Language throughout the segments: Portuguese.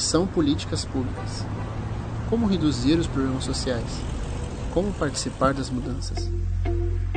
são políticas públicas? Como reduzir os problemas sociais? Como participar das mudanças?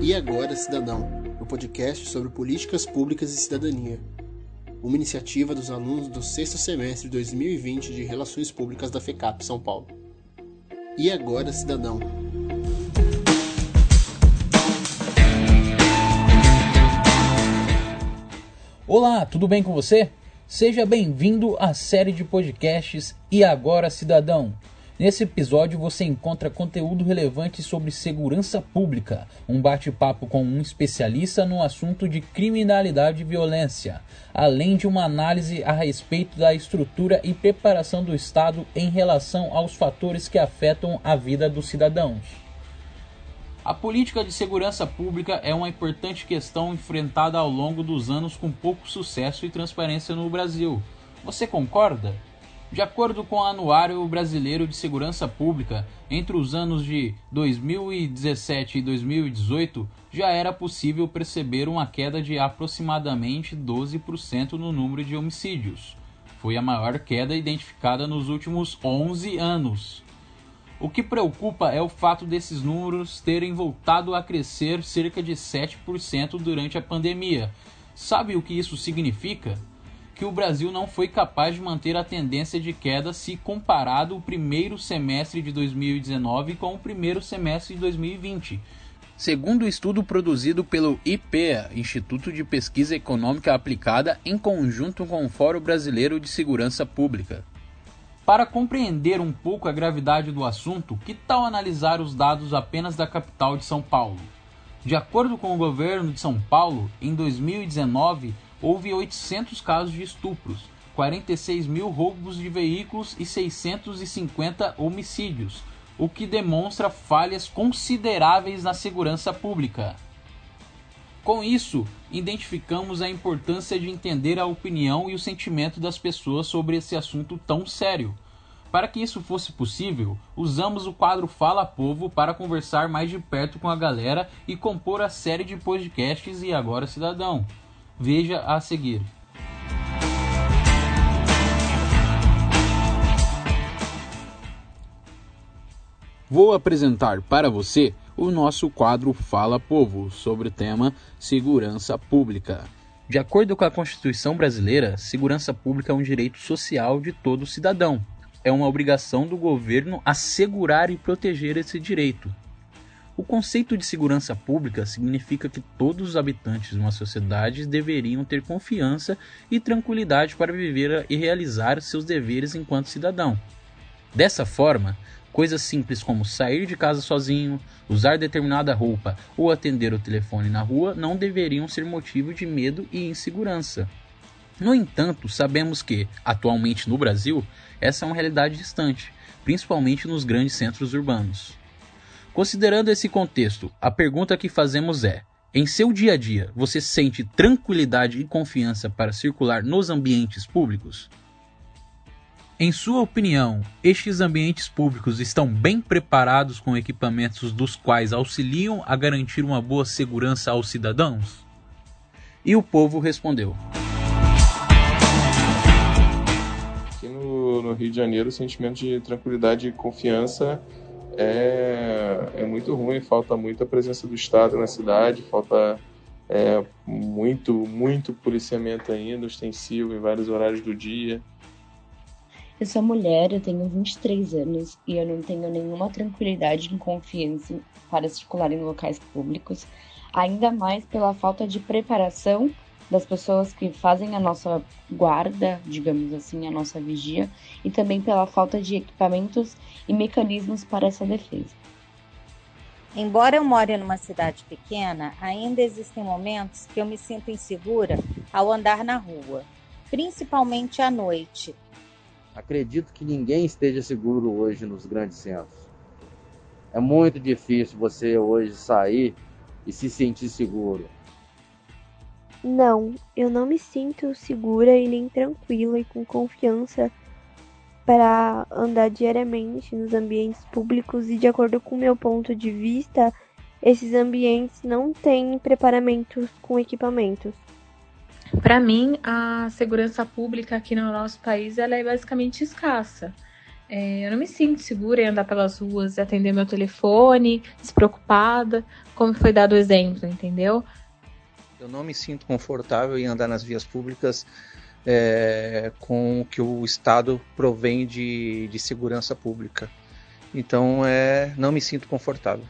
E agora, Cidadão, o podcast sobre políticas públicas e cidadania. Uma iniciativa dos alunos do sexto semestre de 2020 de Relações Públicas da FECAP São Paulo. E agora, Cidadão, Olá, tudo bem com você? Seja bem-vindo à série de podcasts E Agora Cidadão. Nesse episódio você encontra conteúdo relevante sobre segurança pública, um bate-papo com um especialista no assunto de criminalidade e violência, além de uma análise a respeito da estrutura e preparação do Estado em relação aos fatores que afetam a vida dos cidadãos. A política de segurança pública é uma importante questão enfrentada ao longo dos anos com pouco sucesso e transparência no Brasil. Você concorda? De acordo com o Anuário Brasileiro de Segurança Pública, entre os anos de 2017 e 2018 já era possível perceber uma queda de aproximadamente 12% no número de homicídios. Foi a maior queda identificada nos últimos 11 anos. O que preocupa é o fato desses números terem voltado a crescer cerca de 7% durante a pandemia. Sabe o que isso significa? Que o Brasil não foi capaz de manter a tendência de queda se comparado o primeiro semestre de 2019 com o primeiro semestre de 2020. Segundo o estudo produzido pelo IPEA, Instituto de Pesquisa Econômica Aplicada, em conjunto com o Fórum Brasileiro de Segurança Pública. Para compreender um pouco a gravidade do assunto, que tal analisar os dados apenas da capital de São Paulo? De acordo com o governo de São Paulo, em 2019 houve 800 casos de estupros, 46 mil roubos de veículos e 650 homicídios, o que demonstra falhas consideráveis na segurança pública. Com isso, identificamos a importância de entender a opinião e o sentimento das pessoas sobre esse assunto tão sério. Para que isso fosse possível, usamos o quadro Fala Povo para conversar mais de perto com a galera e compor a série de podcasts E Agora Cidadão. Veja a seguir. Vou apresentar para você o nosso quadro Fala Povo sobre o tema segurança pública. De acordo com a Constituição brasileira, segurança pública é um direito social de todo cidadão. É uma obrigação do governo assegurar e proteger esse direito. O conceito de segurança pública significa que todos os habitantes de uma sociedade deveriam ter confiança e tranquilidade para viver e realizar seus deveres enquanto cidadão. Dessa forma, Coisas simples como sair de casa sozinho, usar determinada roupa ou atender o telefone na rua não deveriam ser motivo de medo e insegurança. No entanto, sabemos que, atualmente no Brasil, essa é uma realidade distante, principalmente nos grandes centros urbanos. Considerando esse contexto, a pergunta que fazemos é: em seu dia a dia, você sente tranquilidade e confiança para circular nos ambientes públicos? Em sua opinião, estes ambientes públicos estão bem preparados com equipamentos dos quais auxiliam a garantir uma boa segurança aos cidadãos? E o povo respondeu: Aqui no, no Rio de Janeiro, o sentimento de tranquilidade e confiança é, é muito ruim, falta muita presença do Estado na cidade, falta é, muito, muito policiamento ainda, ostensivo em vários horários do dia. Eu sou mulher, eu tenho 23 anos e eu não tenho nenhuma tranquilidade e confiança para circular em locais públicos, ainda mais pela falta de preparação das pessoas que fazem a nossa guarda, digamos assim, a nossa vigia, e também pela falta de equipamentos e mecanismos para essa defesa. Embora eu more numa cidade pequena, ainda existem momentos que eu me sinto insegura ao andar na rua, principalmente à noite, Acredito que ninguém esteja seguro hoje nos grandes centros. É muito difícil você hoje sair e se sentir seguro. Não, eu não me sinto segura e nem tranquila e com confiança para andar diariamente nos ambientes públicos e de acordo com meu ponto de vista, esses ambientes não têm preparamentos com equipamentos. Para mim, a segurança pública aqui no nosso país ela é basicamente escassa. É, eu não me sinto segura em andar pelas ruas atender meu telefone, despreocupada, como foi dado o exemplo, entendeu? Eu não me sinto confortável em andar nas vias públicas é, com o que o Estado provém de, de segurança pública. Então, é, não me sinto confortável.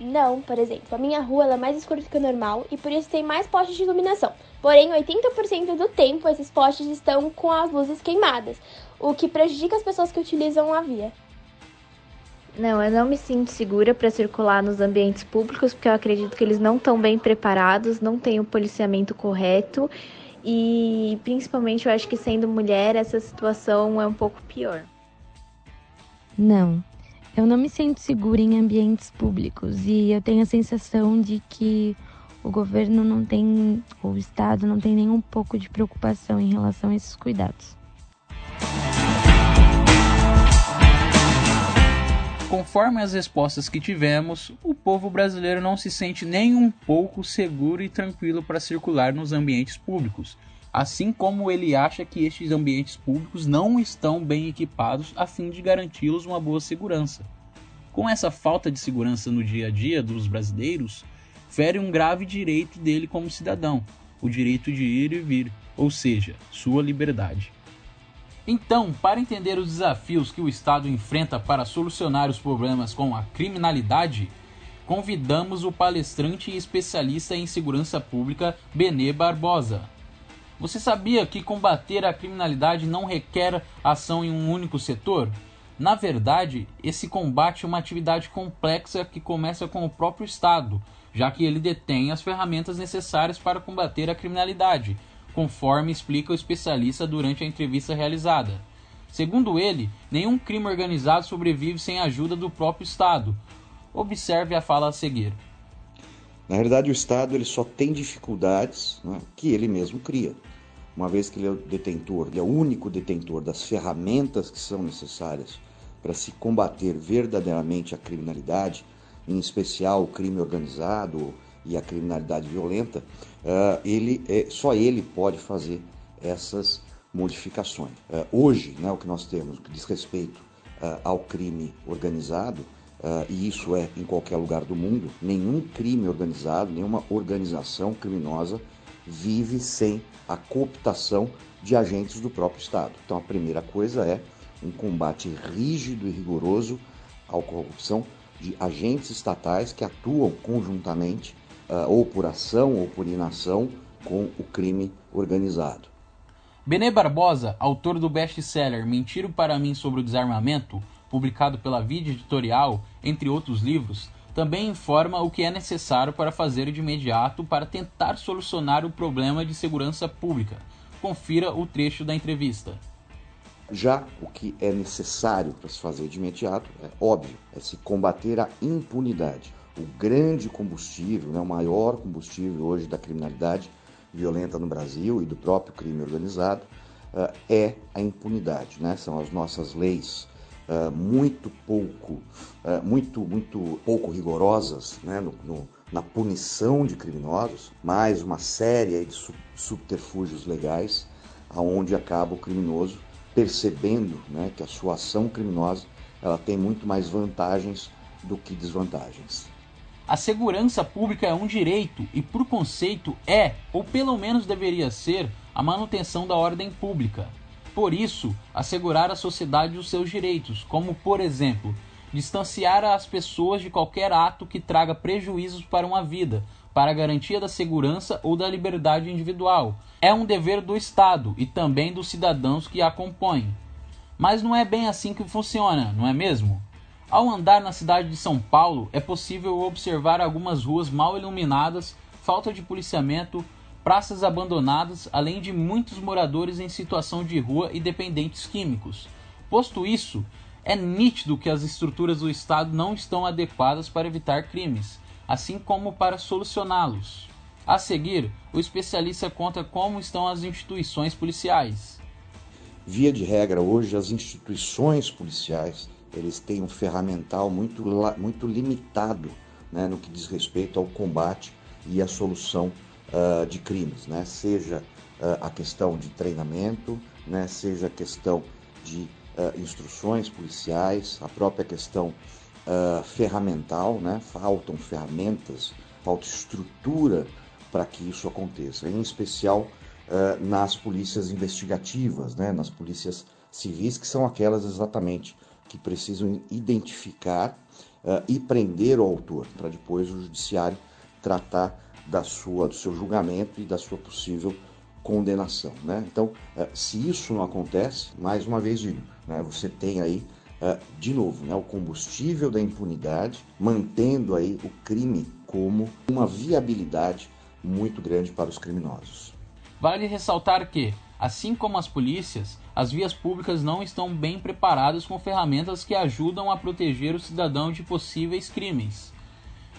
Não, por exemplo, a minha rua é mais escura do que o normal e por isso tem mais postes de iluminação. Porém, 80% do tempo esses postes estão com as luzes queimadas, o que prejudica as pessoas que utilizam a via. Não, eu não me sinto segura para circular nos ambientes públicos porque eu acredito que eles não estão bem preparados, não têm o policiamento correto e principalmente eu acho que sendo mulher essa situação é um pouco pior. Não, eu não me sinto segura em ambientes públicos e eu tenho a sensação de que o governo não tem, o Estado não tem nem um pouco de preocupação em relação a esses cuidados. Conforme as respostas que tivemos, o povo brasileiro não se sente nem um pouco seguro e tranquilo para circular nos ambientes públicos, assim como ele acha que estes ambientes públicos não estão bem equipados a fim de garanti-los uma boa segurança. Com essa falta de segurança no dia a dia dos brasileiros, fere um grave direito dele como cidadão, o direito de ir e vir, ou seja, sua liberdade. Então, para entender os desafios que o Estado enfrenta para solucionar os problemas com a criminalidade, convidamos o palestrante e especialista em segurança pública Benê Barbosa. Você sabia que combater a criminalidade não requer ação em um único setor? Na verdade, esse combate é uma atividade complexa que começa com o próprio Estado, já que ele detém as ferramentas necessárias para combater a criminalidade, conforme explica o especialista durante a entrevista realizada. Segundo ele, nenhum crime organizado sobrevive sem a ajuda do próprio Estado. Observe a fala a seguir. Na realidade, o Estado ele só tem dificuldades né, que ele mesmo cria. Uma vez que ele é o detentor, ele é o único detentor das ferramentas que são necessárias para se combater verdadeiramente a criminalidade, em especial o crime organizado e a criminalidade violenta, uh, ele é, só ele pode fazer essas modificações. Uh, hoje, né, o que nós temos que diz respeito ao crime organizado, e isso é em qualquer lugar do mundo, nenhum crime organizado, nenhuma organização criminosa vive sem a cooptação de agentes do próprio Estado. Então a primeira coisa é um combate rígido e rigoroso à corrupção de agentes estatais que atuam conjuntamente, uh, ou por ação ou por inação, com o crime organizado. Benê Barbosa, autor do best-seller Mentiro para mim sobre o desarmamento, publicado pela Vida Editorial, entre outros livros, também informa o que é necessário para fazer de imediato para tentar solucionar o problema de segurança pública. Confira o trecho da entrevista. Já o que é necessário para se fazer de imediato, é óbvio, é se combater a impunidade. O grande combustível, né, o maior combustível hoje da criminalidade violenta no Brasil e do próprio crime organizado uh, é a impunidade. Né? São as nossas leis uh, muito pouco, uh, muito, muito pouco rigorosas né? no, no, na punição de criminosos, mais uma série de subterfúgios legais aonde acaba o criminoso percebendo né, que a sua ação criminosa ela tem muito mais vantagens do que desvantagens. A segurança pública é um direito e, por conceito, é, ou pelo menos deveria ser, a manutenção da ordem pública. Por isso, assegurar à sociedade os seus direitos, como, por exemplo, distanciar as pessoas de qualquer ato que traga prejuízos para uma vida, para a garantia da segurança ou da liberdade individual. É um dever do Estado e também dos cidadãos que a compõem. Mas não é bem assim que funciona, não é mesmo? Ao andar na cidade de São Paulo, é possível observar algumas ruas mal iluminadas, falta de policiamento, praças abandonadas, além de muitos moradores em situação de rua e dependentes químicos. Posto isso, é nítido que as estruturas do Estado não estão adequadas para evitar crimes assim como para solucioná-los. A seguir, o especialista conta como estão as instituições policiais. Via de regra, hoje as instituições policiais eles têm um ferramental muito, muito limitado né, no que diz respeito ao combate e à solução uh, de crimes, né? seja uh, a questão de treinamento, né? seja a questão de uh, instruções policiais, a própria questão ferramental, né? faltam ferramentas, falta estrutura para que isso aconteça, em especial nas polícias investigativas, né? nas polícias civis, que são aquelas exatamente que precisam identificar e prender o autor, para depois o judiciário tratar da sua, do seu julgamento e da sua possível condenação. Né? Então, eh, se isso não acontece, mais uma vez né, você tem aí, eh, de novo, né, o combustível da impunidade, mantendo aí o crime como uma viabilidade muito grande para os criminosos. Vale ressaltar que, assim como as polícias, as vias públicas não estão bem preparadas com ferramentas que ajudam a proteger o cidadão de possíveis crimes.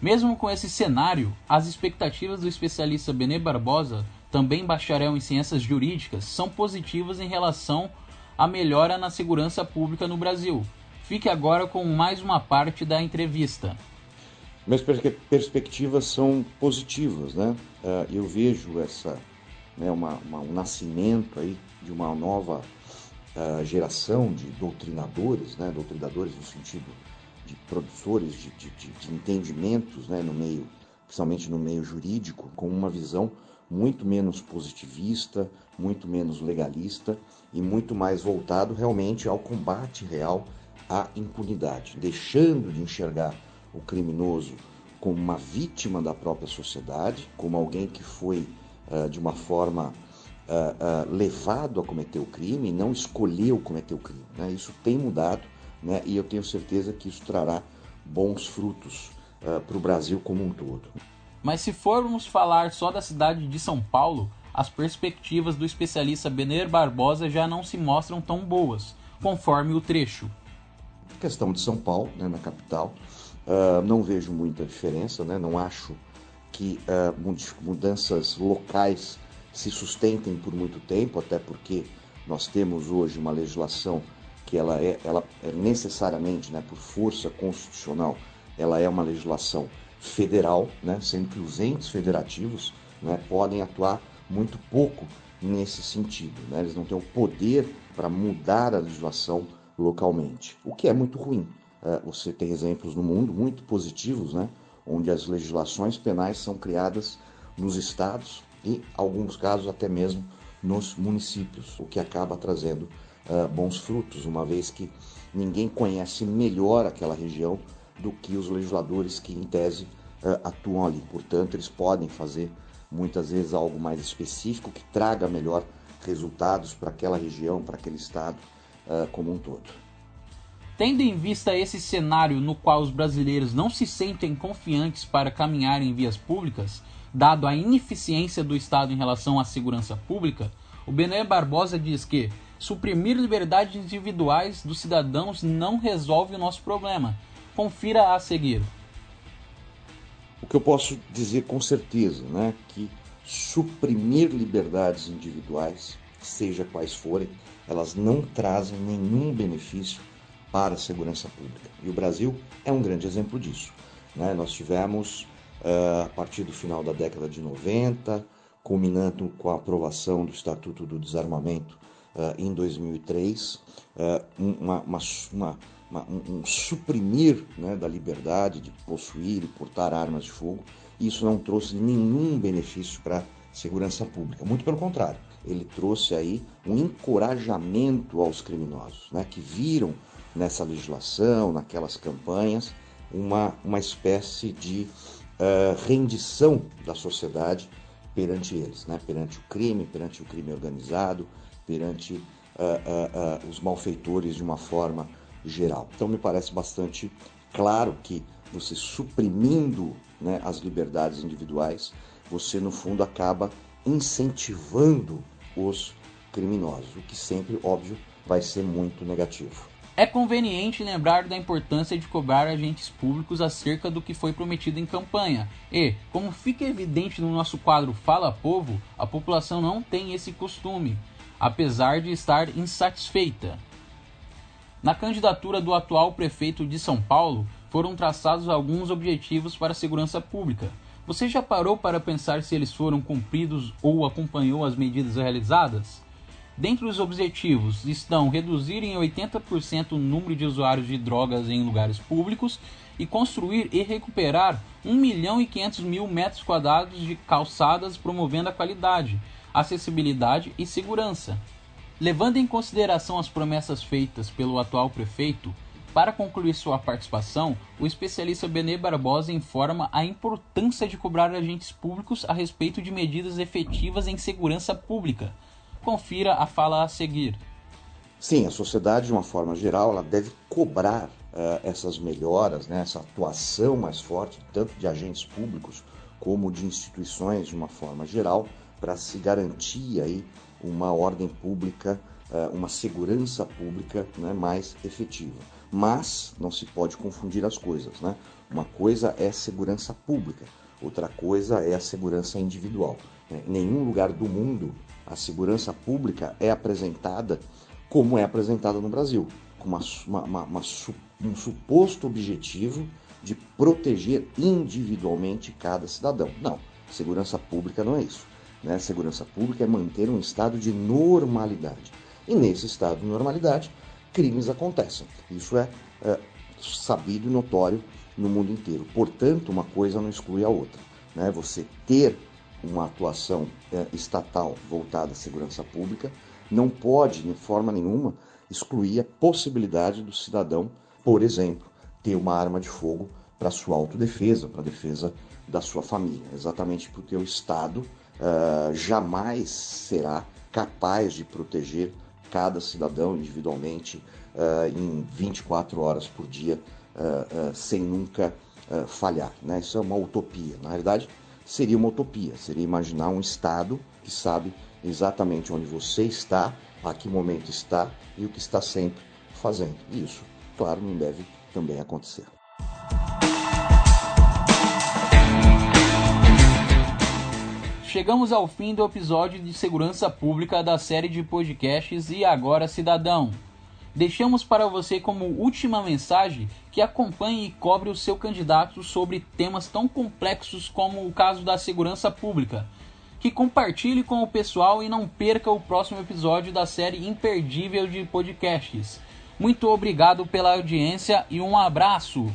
Mesmo com esse cenário, as expectativas do especialista Benê Barbosa, também bacharel em ciências jurídicas, são positivas em relação à melhora na segurança pública no Brasil. Fique agora com mais uma parte da entrevista. Minhas perspectivas são positivas, né? Ah, eu vejo essa, né, uma, uma, um nascimento aí de uma nova uh, geração de doutrinadores, né? Doutrinadores no sentido de produtores de, de, de, entendimentos né, no meio, principalmente no meio jurídico, com uma visão muito menos positivista, muito menos legalista e muito mais voltado realmente ao combate real à impunidade, deixando de enxergar o criminoso como uma vítima da própria sociedade, como alguém que foi uh, de uma forma uh, uh, levado a cometer o crime e não escolheu cometer o crime. Né? Isso tem mudado né? e eu tenho certeza que isso trará bons frutos uh, para o Brasil como um todo. Mas se formos falar só da cidade de São Paulo, as perspectivas do especialista Benner Barbosa já não se mostram tão boas, conforme o trecho. A questão de São Paulo, né, na capital, uh, não vejo muita diferença, né, não acho que uh, mudanças locais se sustentem por muito tempo, até porque nós temos hoje uma legislação que ela é, ela é necessariamente, né, por força constitucional, ela é uma legislação federal, né, sendo que os entes federativos né, podem atuar muito pouco nesse sentido. Né? Eles não têm o poder para mudar a legislação localmente, o que é muito ruim. É, você tem exemplos no mundo muito positivos, né, onde as legislações penais são criadas nos estados e, alguns casos, até mesmo nos municípios, o que acaba trazendo uh, bons frutos, uma vez que ninguém conhece melhor aquela região do que os legisladores que, em tese, uh, atuam ali. Portanto, eles podem fazer muitas vezes algo mais específico que traga melhor resultados para aquela região, para aquele estado uh, como um todo. Tendo em vista esse cenário no qual os brasileiros não se sentem confiantes para caminhar em vias públicas, dado a ineficiência do Estado em relação à segurança pública, o Bené Barbosa diz que Suprimir liberdades individuais dos cidadãos não resolve o nosso problema. Confira a seguir. O que eu posso dizer com certeza, né, que suprimir liberdades individuais, seja quais forem, elas não trazem nenhum benefício para a segurança pública. E o Brasil é um grande exemplo disso. Né? Nós tivemos, uh, a partir do final da década de 90, culminando com a aprovação do Estatuto do Desarmamento em 2003, uh, eh, uma, uma, uma, um, um, suprimir né, da liberdade de possuir e portar armas de fogo. Isso não trouxe nenhum benefício para a segurança pública, muito pelo contrário, ele trouxe aí um encorajamento aos criminosos, né, que viram nessa legislação, naquelas campanhas, uma, uma espécie de uh, rendição da sociedade perante eles, né? perante o crime, perante o crime organizado, perante uh, uh, uh, os malfeitores de uma forma geral. Então me parece bastante claro que você suprimindo né, as liberdades individuais, você no fundo acaba incentivando os criminosos, o que sempre, óbvio, vai ser muito negativo. É conveniente lembrar da importância de cobrar agentes públicos acerca do que foi prometido em campanha. E, como fica evidente no nosso quadro Fala Povo, a população não tem esse costume apesar de estar insatisfeita. Na candidatura do atual prefeito de São Paulo, foram traçados alguns objetivos para a segurança pública. Você já parou para pensar se eles foram cumpridos ou acompanhou as medidas realizadas? Dentre os objetivos estão reduzir em 80% o número de usuários de drogas em lugares públicos e construir e recuperar 1 milhão e 500 mil metros quadrados de calçadas promovendo a qualidade, acessibilidade e segurança. Levando em consideração as promessas feitas pelo atual prefeito, para concluir sua participação, o especialista Benê Barbosa informa a importância de cobrar agentes públicos a respeito de medidas efetivas em segurança pública. Confira a fala a seguir. Sim, a sociedade, de uma forma geral, ela deve cobrar uh, essas melhoras, né, essa atuação mais forte, tanto de agentes públicos como de instituições, de uma forma geral, para se garantir aí uma ordem pública, uh, uma segurança pública né, mais efetiva. Mas não se pode confundir as coisas, né? Uma coisa é segurança pública, outra coisa é a segurança individual. Né? Em nenhum lugar do mundo a segurança pública é apresentada como é apresentada no Brasil, com uma, uma, uma, um suposto objetivo de proteger individualmente cada cidadão. Não, segurança pública não é isso. Né? Segurança pública é manter um estado de normalidade. E nesse estado de normalidade, crimes acontecem. Isso é, é sabido e notório no mundo inteiro. Portanto, uma coisa não exclui a outra. Né? Você ter uma atuação é, estatal voltada à segurança pública não pode, de forma nenhuma, excluir a possibilidade do cidadão, por exemplo, ter uma arma de fogo para sua autodefesa, para a defesa da sua família. Exatamente porque o Estado uh, jamais será capaz de proteger cada cidadão individualmente uh, em 24 horas por dia, uh, sem nunca falhar. Né? Isso é uma utopia. Na realidade, seria uma utopia, seria imaginar um Estado que sabe exatamente onde você está, a que momento está e o que está sempre fazendo. E isso, claro, não deve também acontecer. Chegamos ao fim do episódio de segurança pública da série de podcasts E Agora Cidadão. Deixamos para você como última mensagem que acompanhe e cobre o seu candidato sobre temas tão complexos como o caso da segurança pública. Que compartilhe com o pessoal e não perca o próximo episódio da série imperdível de podcasts. Muito obrigado pela audiência e um abraço!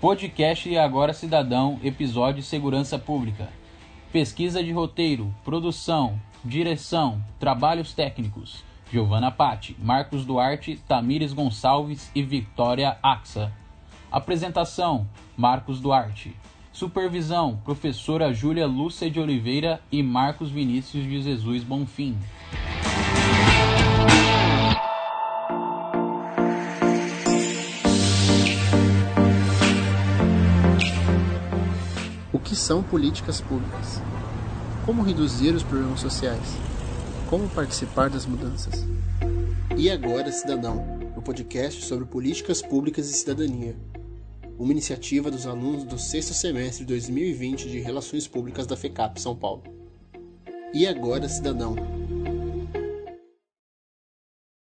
Podcast e Agora Cidadão, episódio Segurança Pública. Pesquisa de roteiro, produção, direção, trabalhos técnicos. Giovana Patti, Marcos Duarte, Tamires Gonçalves e Victoria Axa. Apresentação: Marcos Duarte. Supervisão: Professora Júlia Lúcia de Oliveira e Marcos Vinícius de Jesus Bonfim. Que são políticas públicas? Como reduzir os problemas sociais? Como participar das mudanças? E agora, Cidadão, um podcast sobre políticas públicas e cidadania. Uma iniciativa dos alunos do sexto semestre de 2020 de Relações Públicas da FECAP São Paulo. E agora, Cidadão,